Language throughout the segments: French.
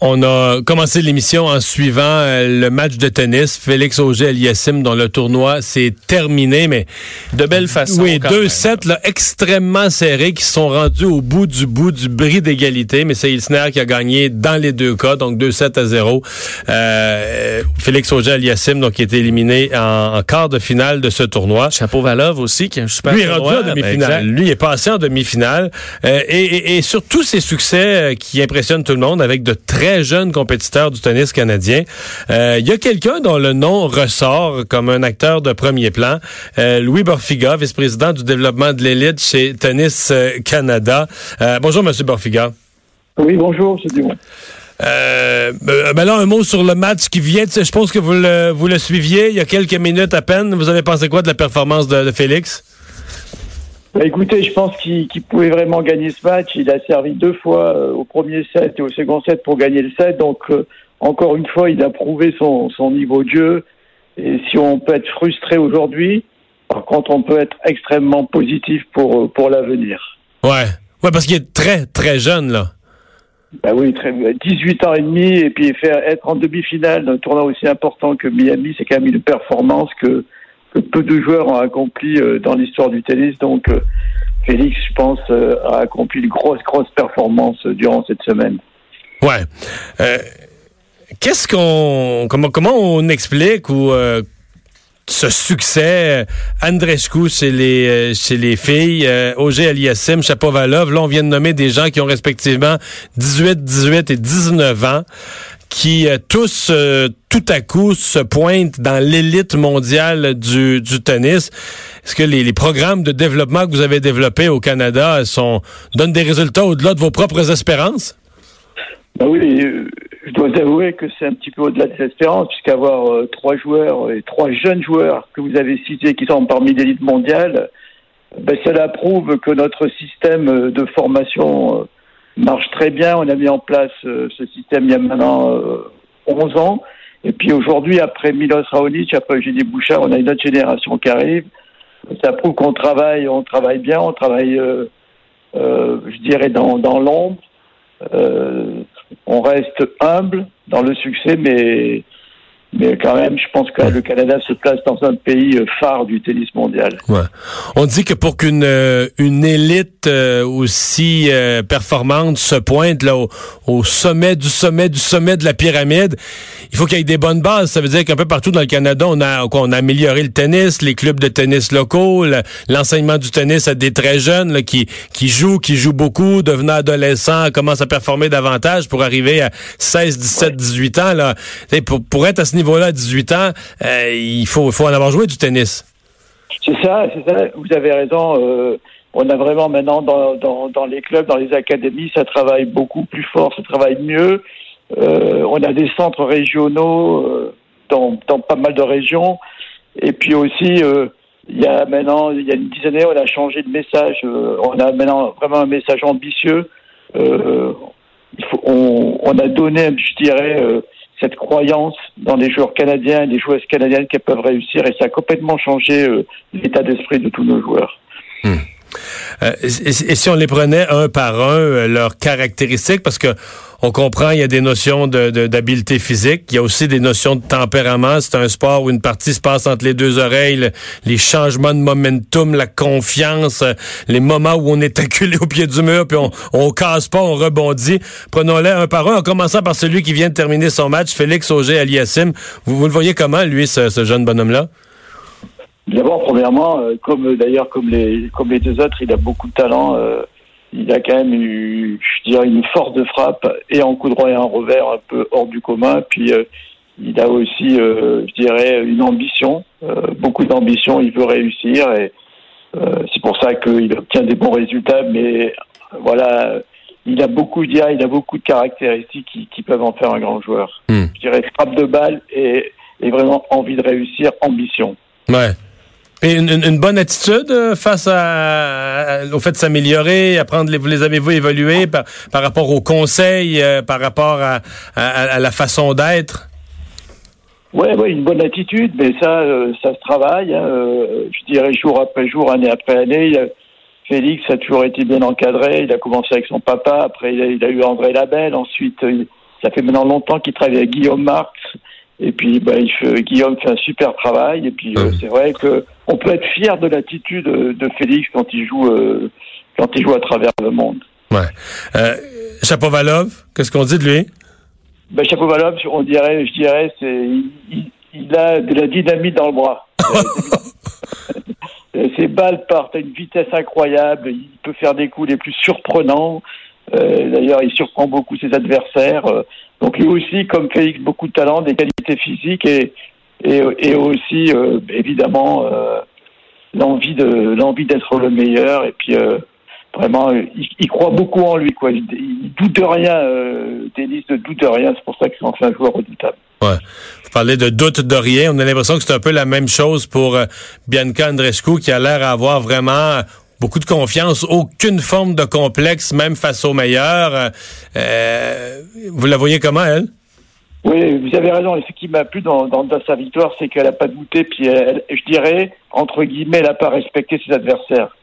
On a commencé l'émission en suivant euh, le match de tennis. Félix Auger-Aliassime, dont le tournoi s'est terminé, mais de belle façon. Oui, deux sets là, extrêmement serrés qui sont rendus au bout du bout du bris d'égalité, mais c'est Ilsner qui a gagné dans les deux cas, donc deux sets à zéro. Euh, Félix Auger-Aliassime, donc qui est éliminé en, quart de finale de ce tournoi. Chapeau Valov aussi, qui a un super Lui est rendu en demi-finale. Lui est passé en demi-finale. Euh, et, et, et, sur tous ces succès qui impressionnent tout le monde avec de très jeune compétiteur du tennis canadien. Il euh, y a quelqu'un dont le nom ressort comme un acteur de premier plan, euh, Louis Borfiga, vice-président du développement de l'élite chez Tennis euh, Canada. bonjour, Monsieur Borfiga. Oui, bonjour, c'est Dumont. Euh, ben là, un mot sur le match qui vient. Je pense que vous le, vous le suiviez il y a quelques minutes à peine. Vous avez pensé quoi de la performance de Félix? Bah, écoutez, je pense qu'il pouvait vraiment gagner ce match. Il a servi deux fois euh, au premier set et au second set pour gagner le set. Donc, euh, encore une fois, il a prouvé son, son niveau de jeu. Et si on peut être frustré aujourd'hui, par contre, on peut être extrêmement positif pour, euh, pour l'avenir. Ouais. Ouais, parce qu'il est très, très jeune, là. Ben oui, très, 18 ans et demi, et puis faire être en demi-finale d'un tournoi aussi important que Miami, c'est quand même une performance que que peu de joueurs ont accompli euh, dans l'histoire du tennis. Donc, euh, Félix, je pense, euh, a accompli une grosse, grosse performance durant cette semaine. Ouais. Qu'est-ce qu'on, comment, comment on explique ou ce succès Andrescu chez les chez les filles, euh, Aliassim, Chapovalov, là on vient de nommer des gens qui ont respectivement 18, 18 et 19 ans qui euh, tous euh, tout à coup se pointent dans l'élite mondiale du, tennis. Est-ce que les, programmes de développement que vous avez développés au Canada sont donnent des résultats au-delà de vos propres espérances? Ben oui, euh, je dois avouer que c'est un petit peu au-delà des espérances, puisqu'avoir trois joueurs et trois jeunes joueurs que vous avez cités qui sont parmi l'élite mondiale, ben, cela prouve que notre système de formation marche très bien. On a mis en place euh, ce système il y a maintenant euh, 11 ans. Et puis aujourd'hui, après Milos Raonic, après Eugénie Bouchard, on a une autre génération qui arrive. Ça prouve qu'on travaille, on travaille bien, on travaille, euh, euh je dirais, dans, dans l'ombre. Euh, on reste humble dans le succès, mais mais quand même, je pense que le Canada se place dans un pays euh, phare du tennis mondial. Ouais. On dit que pour qu'une euh, une élite euh, aussi performante se pointe là au, sommet du sommet du sommet de la pyramide, il faut qu'il y ait des bonnes bases. Ça veut dire qu'un peu partout dans le Canada, on a on a amélioré le tennis, les clubs de tennis locaux, l'enseignement du tennis à des très jeunes là, qui qui jouent, qui jouent beaucoup, devenant adolescents, commencent à performer davantage pour arriver à 16, 17, 18 ans là. Pour pour être à niveau-là à 18 ans, euh, il faut, en avoir joué du tennis. C'est ça, c'est ça. Vous avez raison. Euh, on a vraiment maintenant dans, les clubs, dans les académies, ça travaille beaucoup plus fort, ça travaille mieux. Euh, on a des centres régionaux dans, pas mal de régions. Et puis aussi, il y a maintenant, il y a une dizaine d'années, on a changé de message. on a maintenant vraiment un message ambitieux. on, on, a donné, je dirais, cette croyance dans les joueurs canadiens et les joueuses canadiennes qui peuvent réussir et ça a complètement changé euh, l'état d'esprit de tous nos joueurs. Hmm. Euh, et, si on les prenait un par un, euh, leurs caractéristiques, parce que on comprend, il y a des notions d'habileté physique, il y a aussi des notions de tempérament. C'est un sport où une partie se passe entre les deux oreilles, les changements de momentum, la confiance, euh, les moments où on est acculé au pied du mur, puis on, on casse pas, on rebondit. Prenons-les un par un, en commençant par celui qui vient de terminer son match, Félix Auger-Aliassime. Vous, vous le voyez comment, lui, ce, ce jeune bonhomme-là? D'abord, premièrement, euh, comme d'ailleurs comme les comme les deux autres, il a beaucoup de talent. Euh, il a quand même eu, je dirais, une force de frappe et en coup droit et en revers un peu hors du commun. Puis euh, il a aussi, je dirais, une ambition, beaucoup d'ambition. Il veut réussir et c'est pour ça qu'il obtient des bons résultats. Mais voilà, il a beaucoup il a beaucoup de caractéristiques qui, qui peuvent en faire un grand joueur. Hmm. Je dirais frappe de balle et, et vraiment envie de réussir, ambition. Ouais. Et une, une- bonne attitude euh, face à, au fait de s'améliorer, apprendre, les, vous les avez-vous évolué par, par rapport aux conseils, euh, par rapport à, à- à la façon d'être? Ouais, ouais, une bonne attitude, mais ça, euh, ça se travaille. hein, euh, je dirais jour après jour, année après année. Il Félix a toujours été bien encadré. Il a commencé avec son papa. Après, il a, il eu André Labelle. Ensuite, euh, ça fait maintenant longtemps qu'il travaille avec Guillaume Marx. Et puis, bah, il fait- Guillaume fait un super travail. Et puis, euh, Ouais. c'est vrai que on peut être fier de l'attitude de Félix quand il joue, euh, quand il joue à travers le monde. Ouais. Euh, Chapovalov, qu'est-ce qu'on dit de lui? Ben, Chapovalov, on dirait, je dirais, c'est, il, il- il a de la dynamite dans le bras. Euh, Ses balles partent à une vitesse incroyable. Il peut faire des coups les plus surprenants. Euh, D'ailleurs, il surprend beaucoup ses adversaires. Euh, donc lui aussi, comme Félix, beaucoup de talent, des qualités physiques et, et, aussi, euh, évidemment, l'envie d'être le meilleur. Et puis, vraiment, il, croit beaucoup en lui. Quoi. Il, il doute de rien. Denis ne doute de rien. C'est pour ça qu'il en fait un joueur redoutable. Vous parlez de doute de rien. On a l'impression que c'est un peu la même chose pour Bianca Andrescu qui a l'air d'avoir vraiment euh, beaucoup de confiance, aucune forme de complexe, même face aux meilleurs. Euh, vous la voyez comment, elle? Oui, vous avez raison. Et ce qui m'a plu dans, dans, dans sa victoire, c'est qu'elle n'a pas douté. Puis, elle, je dirais, entre guillemets, elle n'a pas respecté ses adversaires.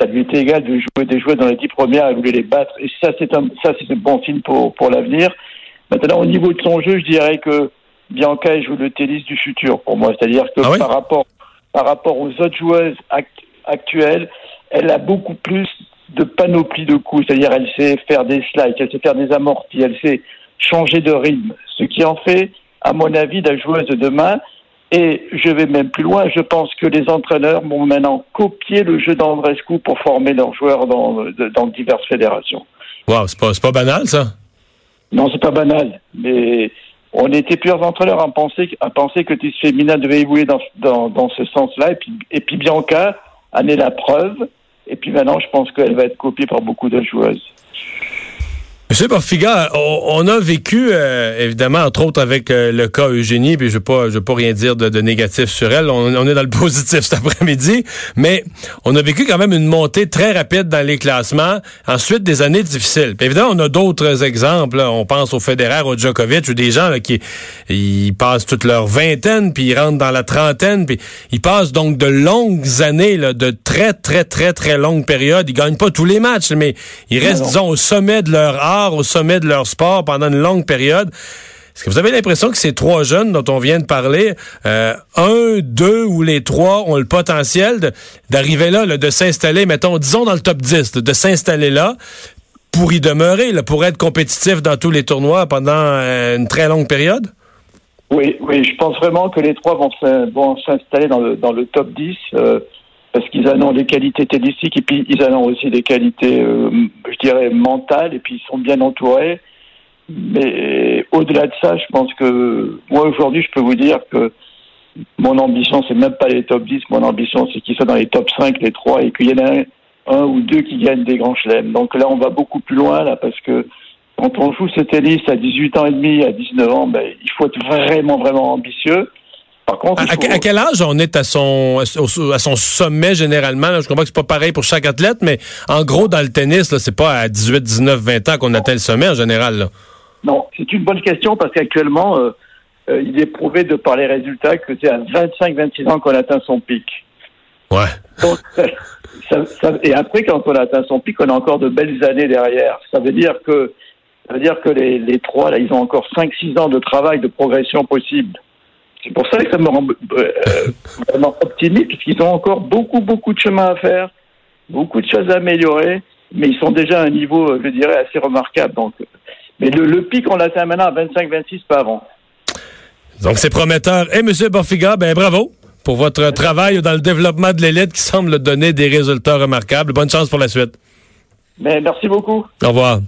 Ça lui était égal de jouer des joueurs dans les dix premières. Elle voulait les battre. Et ça, c'est un, ça, c'est un bon signe pour, pour l'avenir. Maintenant, au niveau de son jeu, je dirais que Bianca joue le tennis du futur pour moi. C'est-à-dire que Ah oui? par rapport par rapport aux autres joueuses act- actuelles, elle a beaucoup plus de panoplie de coups. C'est-à-dire, elle sait faire des slides, elle sait faire des amortis, elle sait changer de rythme. Ce qui en fait, à mon avis, la joueuse de demain. Et je vais même plus loin. Je pense que les entraîneurs vont maintenant copier le jeu d'Andrescu pour former leurs joueurs dans, dans diverses fédérations. Wow, c'est pas, pas banal, ça? Non, c'est pas banal, mais on était plusieurs entraîneurs à penser, à penser que Tis Féminin devait évoluer dans, dans, dans ce sens-là. Et puis, et puis Bianca en est la preuve. Et puis maintenant, je pense qu'elle va être copiée par beaucoup de joueuses. Monsieur Porfiga, on, on a vécu, euh, évidemment, entre autres avec euh, le cas Eugénie, puis je ne je veux pas rien dire de, de négatif sur elle, on, on est dans le positif cet après-midi, mais on a vécu quand même une montée très rapide dans les classements, ensuite des années difficiles. Puis évidemment, on a d'autres exemples, là. on pense au Federer, au Djokovic, ou des gens là, qui ils passent toute leur vingtaine, puis ils rentrent dans la trentaine, puis ils passent donc de longues années, là, de très, très, très, très longues périodes. Ils gagnent pas tous les matchs, mais ils restent, disons, au sommet de leur art, au sommet de leur sport pendant une longue période. Est-ce que vous avez l'impression que ces trois jeunes dont on vient de parler, euh, un, deux ou les trois ont le potentiel d'arriver là, de s'installer, mettons, disons dans le top 10, là, de s'installer là pour y demeurer, pour être compétitif dans tous les tournois pendant euh, une très longue période? Oui, oui, je pense vraiment que les trois vont s'in- vont s'installer dans le, dans le top 10 euh, parce qu'ils en ont des qualités tennistiques et puis ils en ont aussi des qualités, euh, je dirais, mentales et puis ils sont bien entourés. Mais au-delà de ça, je pense que moi aujourd'hui, je peux vous dire que mon ambition, c'est même pas les top 10, mon ambition, c'est qu'ils soient dans les top 5, les trois, et qu'il y en un, un ou deux qui gagnent des grands chelems. Donc là, on va beaucoup plus loin, là, parce que quand on joue ce tennis à 18 ans et demi, à 19 ans, ben, il faut être vraiment, vraiment ambitieux. Contre, À, quel âge on est à son, à son sommet généralement? là? Je comprends que c'est pas pareil pour chaque athlète, mais en gros, dans le tennis, c'est pas à 18, 19, 20 ans qu'on atteint le sommet en général. Là. Non, c'est une bonne question parce qu'actuellement, euh, euh, il est prouvé de par les résultats que c'est à 25-26 ans qu'on atteint son pic. Ouais. Donc, ça- ça- et après, quand on atteint son pic, on a encore de belles années derrière. Ça veut dire que, ça veut dire que les, les trois, là, ils ont encore 5-6 ans de travail, de progression possible. C'est pour ça que ça me rend euh, vraiment optimiste, puisqu'ils ont encore beaucoup, beaucoup de chemin à faire, beaucoup de choses à améliorer, mais ils sont déjà à un niveau, euh, je dirais, assez remarquable. Donc, euh, mais le, le pic, on l'atteint maintenant à 25-26, pas avant. Donc, c'est prometteur. Et Monsieur Borfiga, ben bravo pour votre travail dans le développement de l'élite qui semble donner des résultats remarquables. Bonne chance pour la suite. Mais merci beaucoup. Au revoir.